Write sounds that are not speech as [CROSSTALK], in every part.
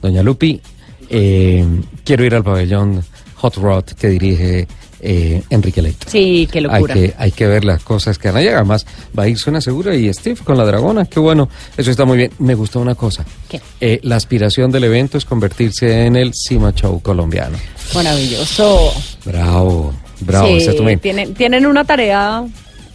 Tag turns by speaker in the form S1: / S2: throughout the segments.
S1: Doña Lupi, eh, quiero ir al pabellón Hot Rod que dirige eh, Enrique Leito.
S2: Sí, qué locura.
S1: Hay que, hay que ver las cosas que van a llegar. Además, va a ir Suena Segura y Steve con la dragona. Qué bueno. Eso está muy bien. Me gustó una cosa.
S2: ¿Qué?
S1: Eh, la aspiración del evento es convertirse en el Cima Show colombiano.
S2: Maravilloso.
S1: Bravo, bravo.
S2: Sí, tienen, tienen una tarea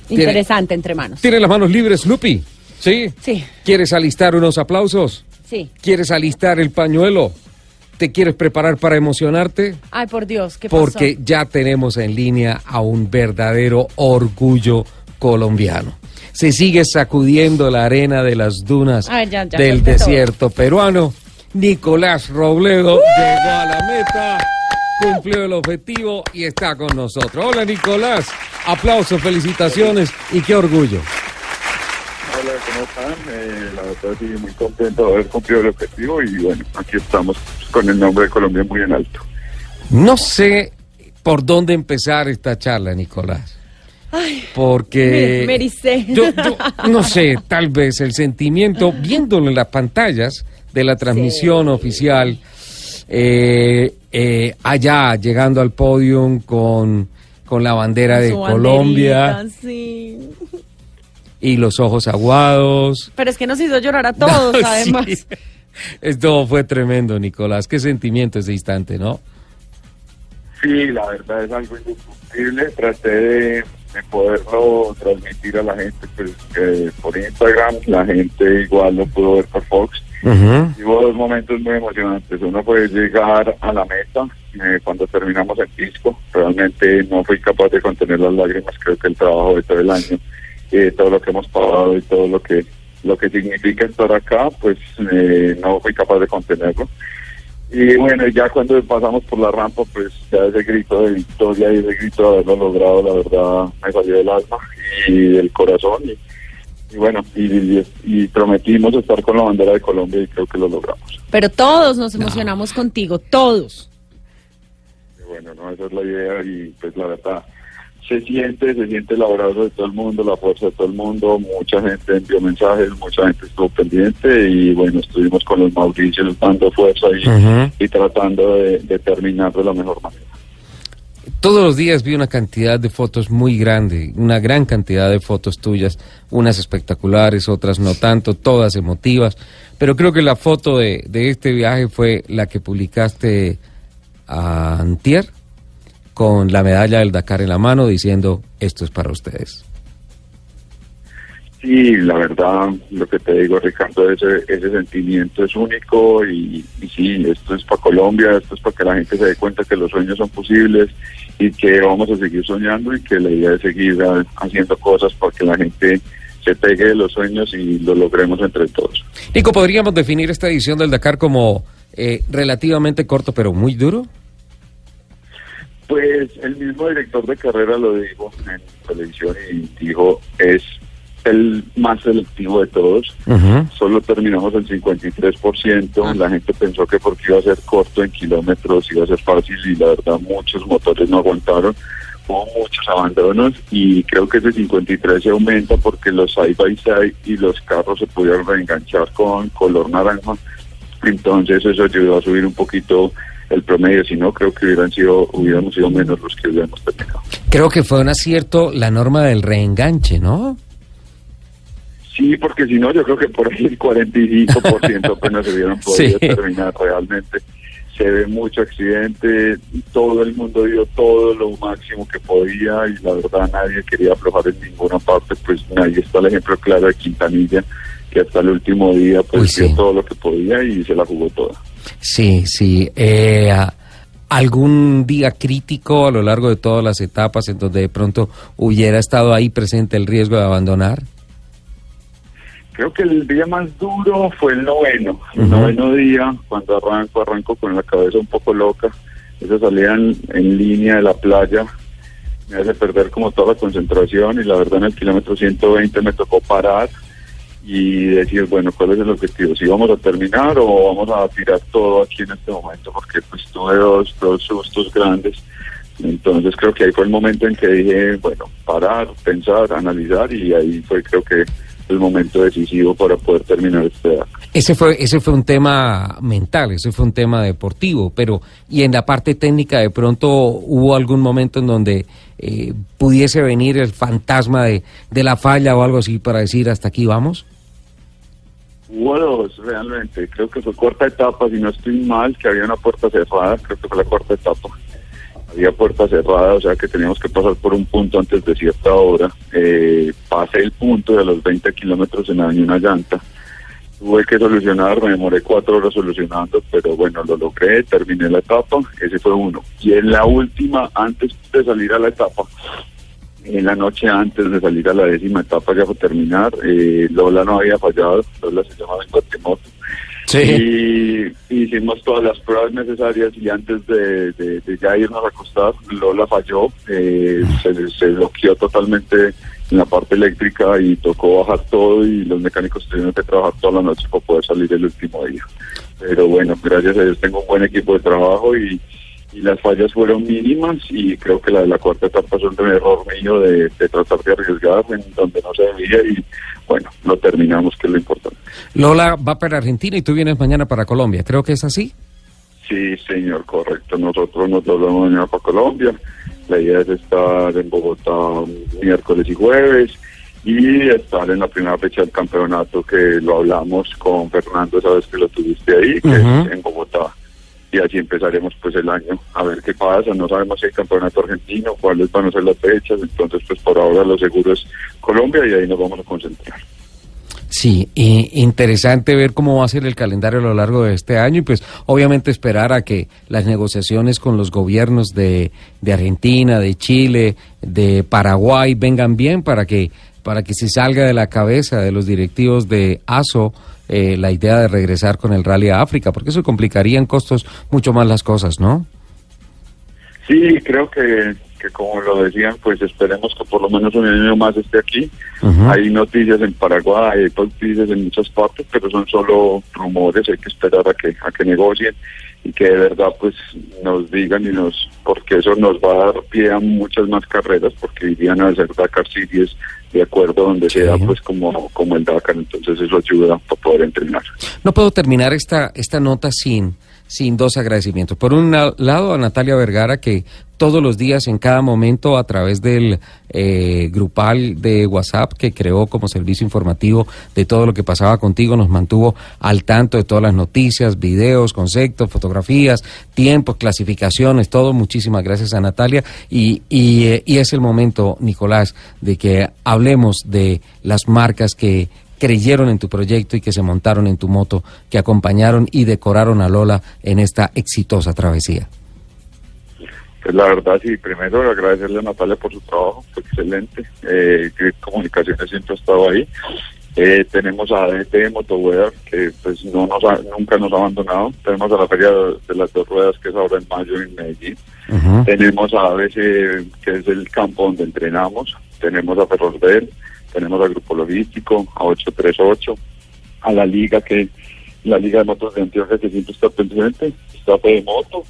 S2: interesante entre manos.
S1: ¿Tiene las manos libres, Lupi? ¿Sí?
S2: Sí.
S1: ¿Quieres alistar unos aplausos?
S2: Sí.
S1: ¿Quieres alistar el pañuelo? ¿Te quieres preparar para emocionarte?
S2: Ay, por Dios, ¿qué pasó?
S1: Porque ya tenemos en línea a un verdadero orgullo colombiano. Se sigue sacudiendo la arena de las dunas
S2: Ay, ya, ya,
S1: del desierto peruano. Nicolás Robledo llegó a la meta, cumplió el objetivo y está con nosotros. Hola Nicolás, aplausos, felicitaciones y qué orgullo.
S3: ¿Cómo están? Eh, la verdad, sí, muy contento de haber cumplido el objetivo y bueno, aquí estamos con el nombre de Colombia muy en alto.
S1: No sé por dónde empezar esta charla, Nicolás.
S2: Ay,
S1: Porque
S2: me- me
S1: yo, yo [LAUGHS] no sé, tal vez el sentimiento, viéndolo en las pantallas de la transmisión
S2: Sí.
S1: oficial, eh, eh, allá llegando al podium con, con la bandera de
S2: su
S1: Colombia
S2: Sí.
S1: Y los ojos aguados.
S2: Pero es que nos hizo llorar a [LAUGHS] todos, además.
S1: Esto fue tremendo, Nicolás. Qué sentimiento ese instante, ¿no?
S3: Sí, la verdad es algo indiscutible. Traté de, de poderlo transmitir a la gente pues, que por Instagram, la gente igual lo pudo ver por Fox. Y hubo dos momentos muy emocionantes. Uno fue llegar a la meta eh, cuando terminamos el disco. Realmente no fui capaz de contener las lágrimas. Creo que el trabajo de todo el año, eh, todo lo que hemos pagado y todo lo que lo que significa estar acá, pues eh, no fui capaz de contenerlo. Y bueno, ya cuando pasamos por la rampa, pues ya ese grito de victoria y ese grito de haberlo logrado, la verdad me salió del alma y del corazón. Y, y bueno, y, y- y prometimos estar con la bandera de Colombia y creo que lo logramos.
S2: Pero todos nos emocionamos contigo, todos.
S3: Y bueno, no, esa es la idea y pues la verdad se siente, se siente el abrazo de todo el mundo, la fuerza de todo el mundo, mucha gente envió mensajes, mucha gente estuvo pendiente y bueno, estuvimos con los Mauricios dando fuerza y, tratando de, de terminar de la mejor manera.
S1: Todos los días vi una cantidad de fotos muy grande, una gran cantidad de fotos tuyas, unas espectaculares, otras no tanto, todas emotivas, pero creo que la foto de, de este viaje fue la que publicaste a Antier con la medalla del Dakar en la mano diciendo esto es para ustedes.
S3: Sí, la verdad, lo que te digo, Ricardo, ese, ese sentimiento es único y, y sí, esto es para Colombia, esto es para que la gente se dé cuenta que los sueños son posibles y que vamos a seguir soñando y que la idea es seguir haciendo cosas para que la gente se pegue de los sueños y lo logremos entre todos.
S1: Nico, ¿podríamos definir esta edición del Dakar como eh, relativamente corto pero muy duro?
S3: Pues el mismo director de carrera lo dijo en televisión y dijo, es el más selectivo de todos. Solo terminamos el 53%. La gente pensó que porque iba a ser corto en kilómetros iba a ser fácil y la verdad muchos motores no aguantaron. Hubo muchos abandonos y creo que ese 53 se aumenta porque los side by side y los carros se pudieron reenganchar con color naranja. Entonces eso ayudó a subir un poquito el promedio, si no creo que hubieran sido hubiéramos sido menos los que hubiéramos terminado.
S1: Creo que fue un acierto la norma del reenganche, ¿no?
S3: Sí, porque si no, yo creo que por ahí el 45% apenas se hubieran [LAUGHS] podido
S1: Sí.
S3: terminar realmente. Se ve mucho accidente, todo el mundo dio todo lo máximo que podía y la verdad nadie quería aflojar en ninguna parte, pues ahí está el ejemplo claro de Quintanilla, que hasta el último día pues
S1: Uy, sí.
S3: dio todo lo que podía y se la jugó toda.
S1: Sí, sí. Eh, ¿Algún día crítico a lo largo de todas las etapas en donde de pronto hubiera estado ahí presente el riesgo de abandonar?
S3: Creo que el día más duro fue el noveno. El noveno día, cuando arranco, arranco con la cabeza un poco loca. Esa salida en, en línea de la playa me hace perder como toda la concentración y la verdad en el kilómetro 120 me tocó parar y decir, bueno, ¿cuál es el objetivo? ¿Si vamos a terminar o vamos a tirar todo aquí en este momento? Porque pues tuve dos, dos sustos grandes. Entonces creo que ahí fue el momento en que dije, bueno, parar, pensar, analizar y ahí fue creo que el momento decisivo para poder terminar este acto.
S1: Ese fue, ese fue un tema mental, ese fue un tema deportivo, pero y en la parte técnica de pronto hubo algún momento en donde eh, pudiese venir el fantasma de, de la falla o algo así para decir hasta aquí vamos.
S3: Hubo dos, realmente. Creo que fue cuarta etapa, si no estoy mal, que había una puerta cerrada, creo que fue la cuarta etapa. Había puerta cerrada, o sea que teníamos que pasar por un punto antes de cierta hora. Eh, pasé el punto de los 20 kilómetros en una llanta tuve que solucionar, me demoré cuatro horas solucionando, pero bueno, lo logré, terminé la etapa, ese fue uno. Y en la última, antes de salir a la etapa, en la noche antes de salir a la décima etapa ya fue terminar, eh, Lola no había fallado, Lola se llamaba en cuatrimoto. Sí. Y hicimos todas las pruebas necesarias y antes de, ya irnos a acostar, Lola falló, eh, se, se bloqueó totalmente en la parte eléctrica y tocó bajar todo y los mecánicos tuvieron que trabajar toda la noche para poder salir el último día. Pero bueno, gracias a Dios tengo un buen equipo de trabajo y, las fallas fueron mínimas y creo que la de la cuarta etapa son un error mío de, tratar de arriesgar en donde no se debía y bueno, lo terminamos, que es lo importante.
S1: Lola va para Argentina y tú vienes mañana para Colombia, creo que es así.
S3: Sí, señor, correcto. Nosotros nos volvemos mañana para Colombia. La idea es estar en Bogotá miércoles y jueves y estar en la primera fecha del campeonato que lo hablamos con Fernando, sabes que lo tuviste ahí, que es en Bogotá. Y así empezaremos pues el año a ver qué pasa. No sabemos si hay campeonato argentino, cuáles van a ser las fechas. Entonces pues por ahora lo seguro es Colombia y ahí nos vamos a concentrar.
S1: Sí, interesante ver cómo va a ser el calendario a lo largo de este año y pues obviamente esperar a que las negociaciones con los gobiernos de, de Argentina, de Chile, de Paraguay vengan bien para que para que se salga de la cabeza de los directivos de ASO eh, la idea de regresar con el rally a África, porque eso complicaría en costos mucho más las cosas, ¿no?
S3: Sí, creo que que como lo decían, pues esperemos que por lo menos un año más esté aquí. Hay noticias en Paraguay, hay noticias en muchas partes, pero son solo rumores, hay que esperar a que, a que negocien y que de verdad pues nos digan y nos, porque eso nos va a dar pie a muchas más carreras, porque irían a hacer Dakar Series de acuerdo donde sea pues como, como el Dakar, entonces eso ayuda para poder entrenar.
S1: No puedo terminar esta, esta nota sin sin dos agradecimientos. Por un lado, a Natalia Vergara, que todos los días, en cada momento, a través del eh, grupal de WhatsApp que creó como servicio informativo de todo lo que pasaba contigo, nos mantuvo al tanto de todas las noticias, videos, conceptos, fotografías, tiempos, clasificaciones, todo. Muchísimas gracias a Natalia. Y, y, eh, y es el momento, Nicolás, de que hablemos de las marcas que creyeron en tu proyecto y que se montaron en tu moto, que acompañaron y decoraron a Lola en esta exitosa travesía?
S3: Pues la verdad, sí, primero agradecerle a Natalia por su trabajo, fue excelente. Eh, Comunicaciones siempre ha estado ahí. Eh, tenemos a ADT Motowear, que pues no nos nunca nos ha abandonado. Tenemos a la Feria de las Dos Ruedas, que es ahora en mayo en Medellín. Tenemos a ABC, que es el campo donde entrenamos. Tenemos a Ferrosbel tenemos al grupo logístico, a 838, a la liga que la liga de motos de Antioquia que siempre está pendiente, está de moto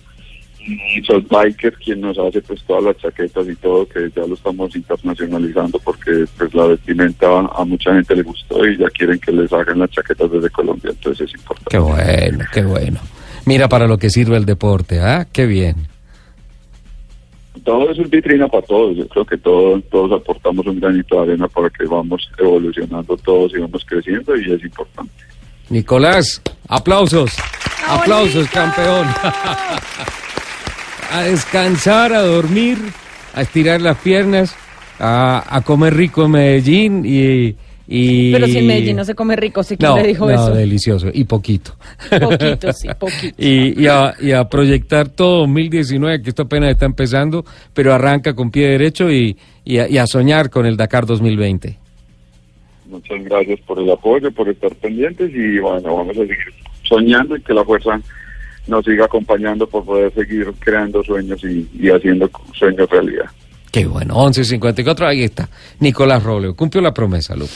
S3: y Soul Biker quien nos hace pues todas las chaquetas y todo que ya lo estamos internacionalizando porque pues la vestimenta a mucha gente le gustó y ya quieren que les hagan las chaquetas desde Colombia entonces es importante.
S1: Qué bueno qué bueno. Mira para lo que sirve el deporte ah qué bien
S3: todo es vitrina para todos. Yo creo que todos, todos aportamos un granito de arena para que vamos evolucionando todos y vamos creciendo y es importante.
S1: Nicolás, aplausos. aplausos, campeón. a descansar, a dormir, a estirar las piernas, a, a comer rico en Medellín y
S2: pero si en Medellín no se come rico, sí que le dijo no,
S1: delicioso, y poquito.
S2: Poquito, sí, [LAUGHS] poquito.
S1: y, a, proyectar todo 2019, que esto apenas está empezando, pero arranca con pie derecho y, a, soñar con el Dakar 2020.
S3: Muchas gracias por el apoyo, por estar pendientes y bueno, vamos a seguir soñando y que la fuerza nos siga acompañando por poder seguir creando sueños y, y haciendo sueños realidad.
S1: Qué bueno, 11.54, ahí está. Nicolás Robleo, cumplió la promesa, Lupe.